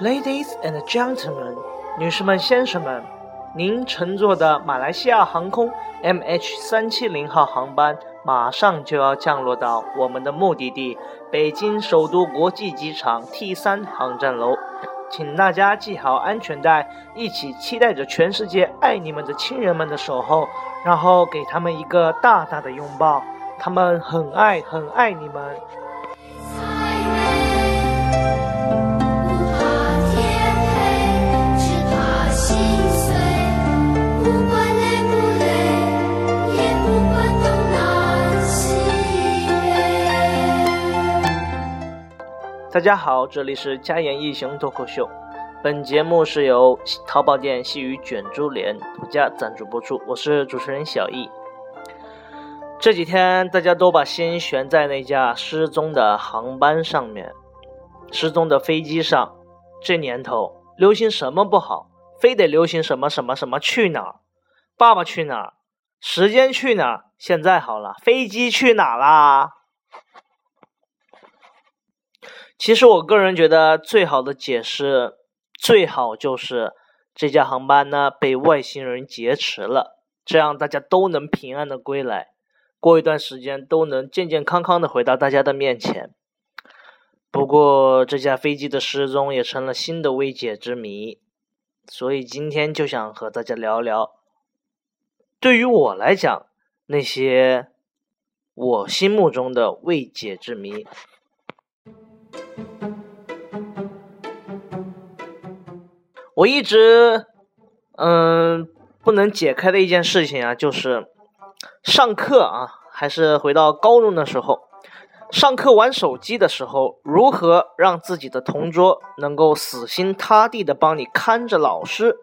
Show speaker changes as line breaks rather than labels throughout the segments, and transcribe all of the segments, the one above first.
Ladies and gentlemen，女士们、先生们，您乘坐的马来西亚航空 MH 三七零号航班马上就要降落到我们的目的地——北京首都国际机场 T 三航站楼。请大家系好安全带，一起期待着全世界爱你们的亲人们的守候，然后给他们一个大大的拥抱，他们很爱很爱你们。大家好，这里是家言异行脱口秀。本节目是由淘宝店细雨卷珠帘独家赞助播出，我是主持人小易。这几天大家都把心悬在那架失踪的航班上面，失踪的飞机上。这年头流行什么不好，非得流行什么什么什么去哪儿？爸爸去哪儿？时间去哪儿？现在好了，飞机去哪啦？其实我个人觉得最好的解释，最好就是这架航班呢被外星人劫持了，这样大家都能平安的归来，过一段时间都能健健康康的回到大家的面前。不过这架飞机的失踪也成了新的未解之谜，所以今天就想和大家聊聊，对于我来讲，那些我心目中的未解之谜。我一直，嗯，不能解开的一件事情啊，就是上课啊，还是回到高中的时候，上课玩手机的时候，如何让自己的同桌能够死心塌地的帮你看着老师？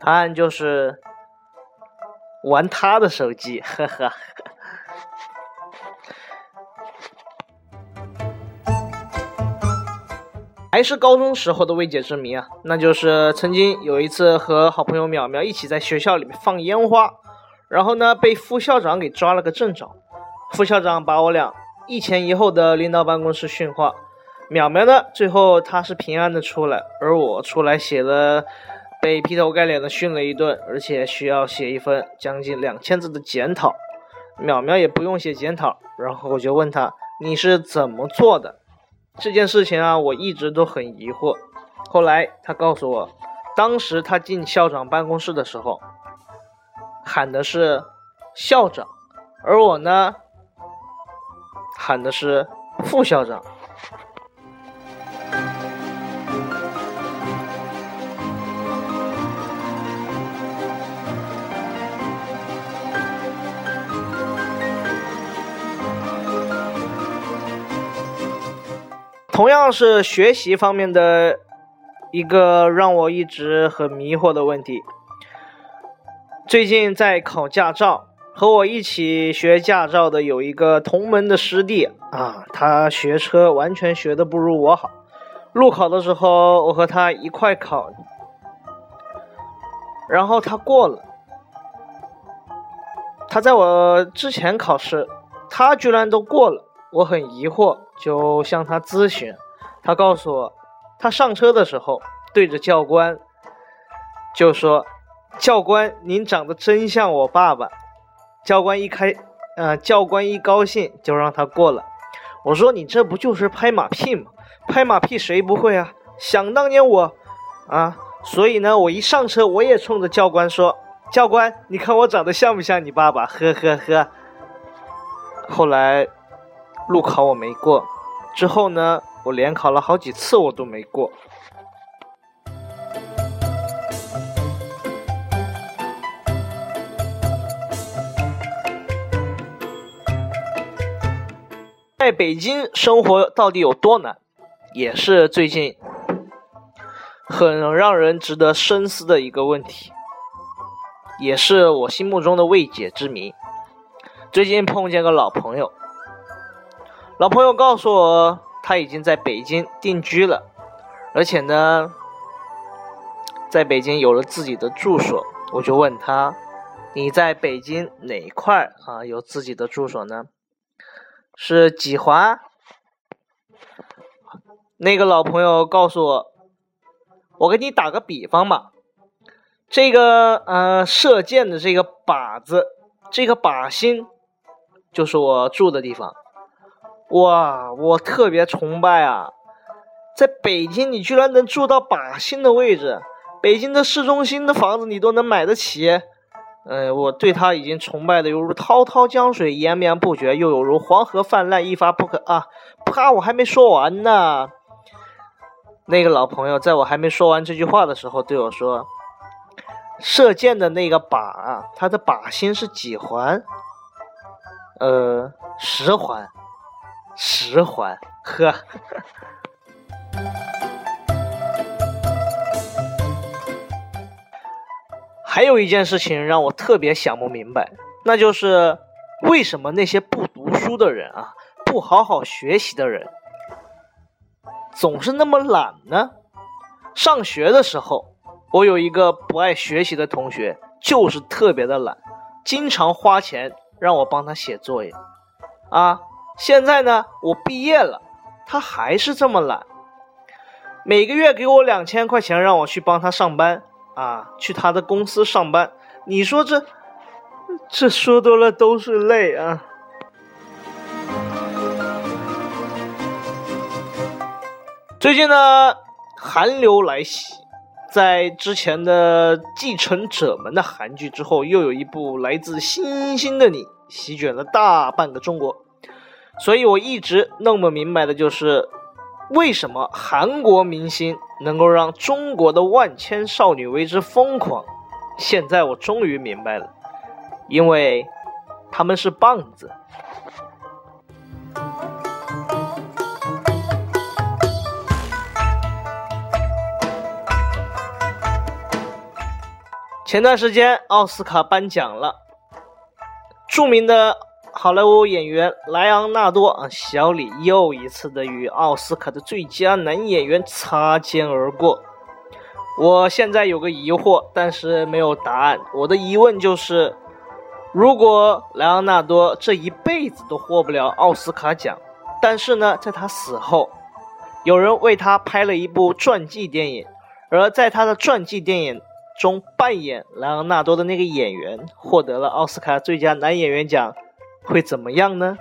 答案就是玩他的手机，呵呵。还是高中时候的未解之谜啊，那就是曾经有一次和好朋友淼淼一起在学校里面放烟花，然后呢被副校长给抓了个正着，副校长把我俩一前一后的拎到办公室训话。淼淼呢最后他是平安的出来，而我出来写了被劈头盖脸的训了一顿，而且需要写一份将近两千字的检讨。淼淼也不用写检讨，然后我就问他你是怎么做的？这件事情啊，我一直都很疑惑。后来他告诉我，当时他进校长办公室的时候，喊的是校长，而我呢，喊的是副校长。同样是学习方面的一个让我一直很迷惑的问题。最近在考驾照，和我一起学驾照的有一个同门的师弟啊，他学车完全学的不如我好。路考的时候，我和他一块考，然后他过了。他在我之前考试，他居然都过了。我很疑惑，就向他咨询。他告诉我，他上车的时候对着教官就说：“教官，您长得真像我爸爸。”教官一开，呃，教官一高兴就让他过了。我说：“你这不就是拍马屁吗？拍马屁谁不会啊？想当年我，啊，所以呢，我一上车我也冲着教官说：‘教官，你看我长得像不像你爸爸？’呵呵呵。后来。路考我没过，之后呢，我连考了好几次我都没过。在北京生活到底有多难，也是最近很让人值得深思的一个问题，也是我心目中的未解之谜。最近碰见个老朋友。老朋友告诉我，他已经在北京定居了，而且呢，在北京有了自己的住所。我就问他：“你在北京哪块啊有自己的住所呢？是几环？那个老朋友告诉我，我给你打个比方吧，这个呃射箭的这个靶子，这个靶心，就是我住的地方。哇，我特别崇拜啊！在北京，你居然能住到靶心的位置，北京的市中心的房子你都能买得起。呃，我对他已经崇拜的犹如滔滔江水延绵不绝，又有如黄河泛滥一发不可啊！啪，我还没说完呢。那个老朋友在我还没说完这句话的时候对我说：“射箭的那个靶啊，它的靶心是几环？呃，十环，十环。”呵。还有一件事情让我特别想不明白，那就是为什么那些不读书的人啊，不好好学习的人，总是那么懒呢？上学的时候，我有一个不爱学习的同学，就是特别的懒，经常花钱让我帮他写作业。啊，现在呢，我毕业了，他还是这么懒，每个月给我两千块钱让我去帮他上班。啊，去他的公司上班，你说这这说多了都是泪啊！最近呢，寒流来袭，在之前的《继承者们》的韩剧之后，又有一部来自星星的你席卷了大半个中国，所以我一直弄不明白的就是。为什么韩国明星能够让中国的万千少女为之疯狂？现在我终于明白了，因为他们是棒子。前段时间奥斯卡颁奖了，著名的。好莱坞演员莱昂纳多啊，小李又一次的与奥斯卡的最佳男演员擦肩而过。我现在有个疑惑，但是没有答案。我的疑问就是：如果莱昂纳多这一辈子都获不了奥斯卡奖，但是呢，在他死后，有人为他拍了一部传记电影，而在他的传记电影中扮演莱昂纳多的那个演员获得了奥斯卡最佳男演员奖。会怎么样呢？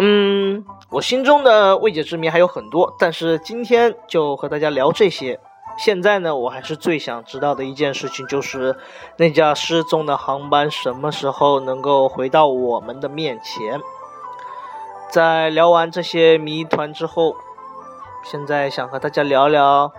嗯，我心中的未解之谜还有很多，但是今天就和大家聊这些。现在呢，我还是最想知道的一件事情，就是那架失踪的航班什么时候能够回到我们的面前？在聊完这些谜团之后，现在想和大家聊聊。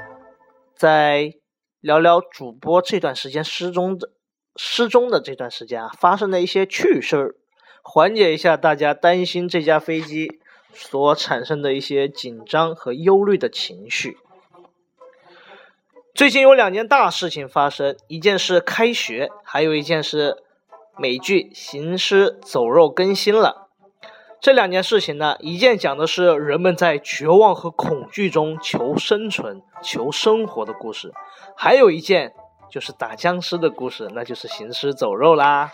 再聊聊主播这段时间失踪的失踪的这段时间啊，发生的一些趣事儿，缓解一下大家担心这架飞机所产生的一些紧张和忧虑的情绪。最近有两件大事情发生，一件是开学，还有一件是美剧《行尸走肉》更新了。这两件事情呢，一件讲的是人们在绝望和恐惧中求生存、求生活的故事，还有一件就是打僵尸的故事，那就是行尸走肉啦。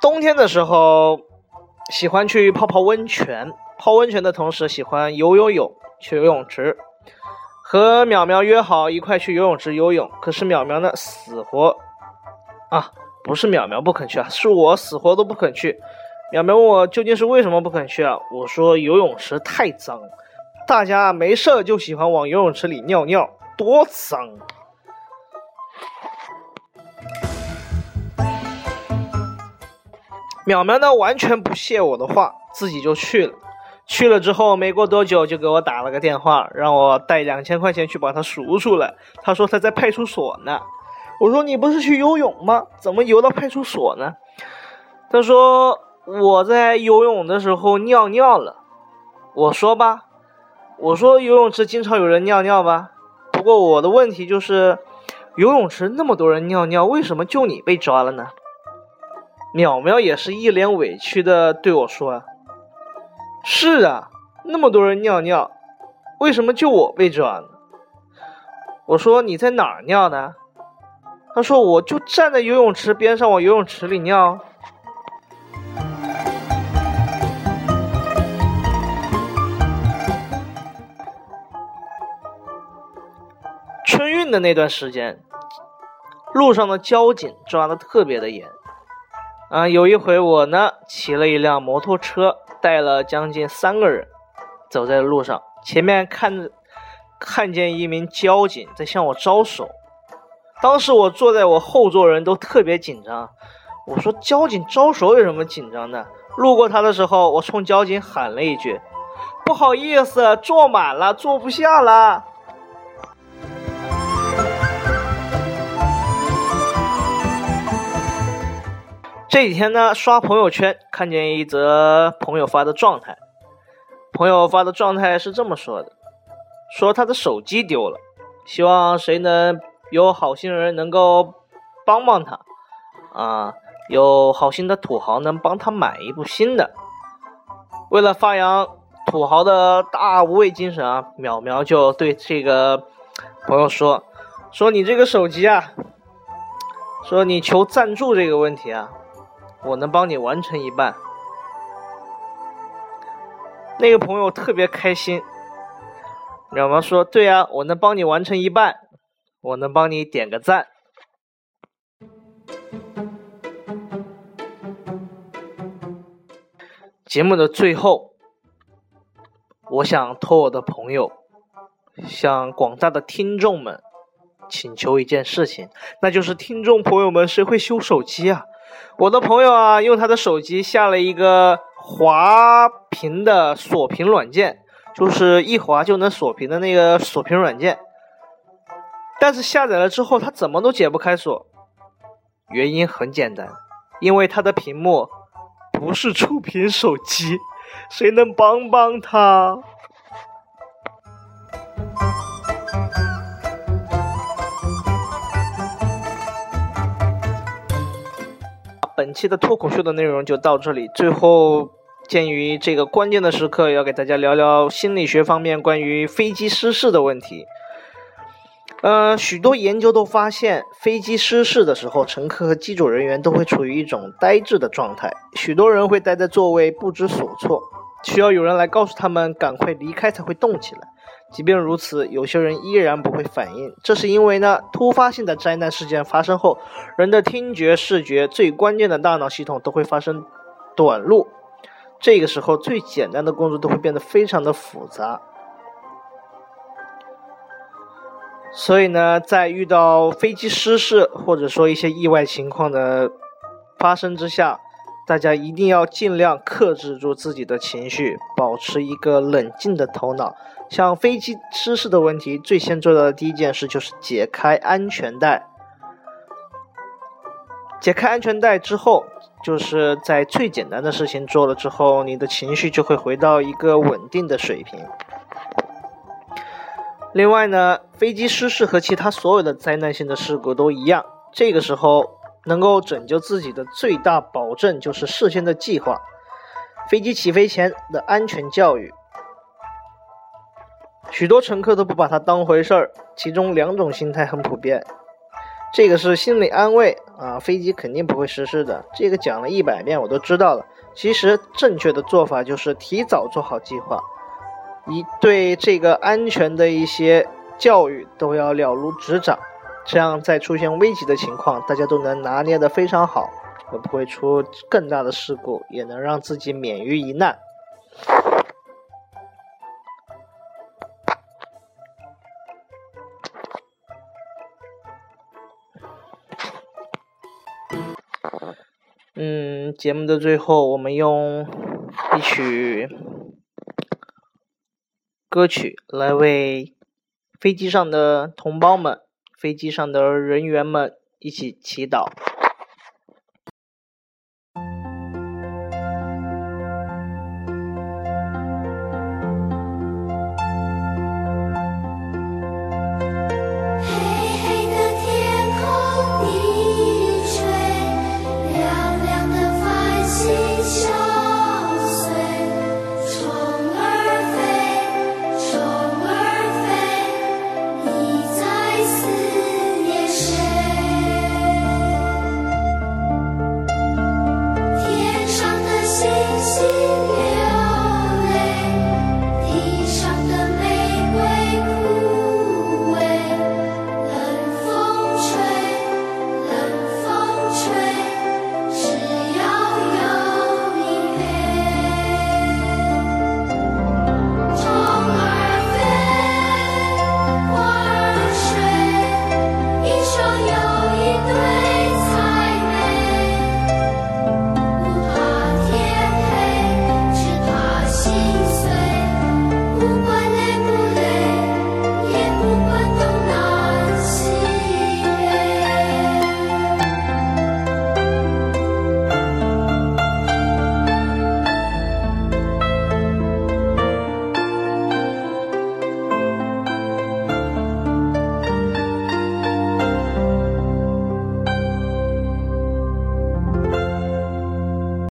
冬天的时候，喜欢去泡泡温泉，泡温泉的同时喜欢游游泳，去游泳池。和淼淼约好一块去游泳池游泳，可是淼淼呢死活啊，不是淼淼不肯去啊，是我死活都不肯去。淼淼问我究竟是为什么不肯去啊？我说游泳池太脏，大家没事就喜欢往游泳池里尿尿，多脏。淼淼呢完全不屑我的话，自己就去了。去了之后，没过多久就给我打了个电话，让我带两千块钱去把他赎出来。他说他在派出所呢。我说你不是去游泳吗？怎么游到派出所呢？他说我在游泳的时候尿尿了。我说吧，我说游泳池经常有人尿尿吧。不过我的问题就是，游泳池那么多人尿尿，为什么就你被抓了呢？淼淼也是一脸委屈的对我说。是啊，那么多人尿尿，为什么就我被抓呢？我说你在哪儿尿的？他说我就站在游泳池边上，往游泳池里尿。春运的那段时间，路上的交警抓的特别的严。啊，有一回我呢骑了一辆摩托车，带了将近三个人，走在路上，前面看看见一名交警在向我招手。当时我坐在我后座人都特别紧张，我说交警招手有什么紧张的？路过他的时候，我冲交警喊了一句：“不好意思，坐满了，坐不下了。”这几天呢，刷朋友圈看见一则朋友发的状态，朋友发的状态是这么说的：说他的手机丢了，希望谁能有好心人能够帮帮他，啊，有好心的土豪能帮他买一部新的。为了发扬土豪的大无畏精神啊，淼淼就对这个朋友说：说你这个手机啊，说你求赞助这个问题啊。我能帮你完成一半，那个朋友特别开心。淼淼说：“对啊，我能帮你完成一半，我能帮你点个赞。”节目的最后，我想托我的朋友向广大的听众们请求一件事情，那就是听众朋友们，谁会修手机啊？我的朋友啊，用他的手机下了一个滑屏的锁屏软件，就是一滑就能锁屏的那个锁屏软件。但是下载了之后，他怎么都解不开锁。原因很简单，因为他的屏幕不是触屏手机。谁能帮帮他？本期的脱口秀的内容就到这里。最后，鉴于这个关键的时刻，要给大家聊聊心理学方面关于飞机失事的问题。呃，许多研究都发现，飞机失事的时候，乘客和机组人员都会处于一种呆滞的状态，许多人会待在座位不知所措，需要有人来告诉他们赶快离开才会动起来。即便如此，有些人依然不会反应，这是因为呢，突发性的灾难事件发生后，人的听觉、视觉最关键的大脑系统都会发生短路，这个时候最简单的工作都会变得非常的复杂。所以呢，在遇到飞机失事或者说一些意外情况的发生之下，大家一定要尽量克制住自己的情绪，保持一个冷静的头脑。像飞机失事的问题，最先做到的第一件事就是解开安全带。解开安全带之后，就是在最简单的事情做了之后，你的情绪就会回到一个稳定的水平。另外呢，飞机失事和其他所有的灾难性的事故都一样，这个时候。能够拯救自己的最大保证就是事先的计划，飞机起飞前的安全教育。许多乘客都不把它当回事儿，其中两种心态很普遍。这个是心理安慰啊，飞机肯定不会失事的，这个讲了一百遍我都知道了。其实正确的做法就是提早做好计划，一对这个安全的一些教育都要了如指掌。这样，在出现危急的情况，大家都能拿捏得非常好，也不会出更大的事故，也能让自己免于一难。嗯，节目的最后，我们用一曲歌曲来为飞机上的同胞们。飞机上的人员们一起祈祷。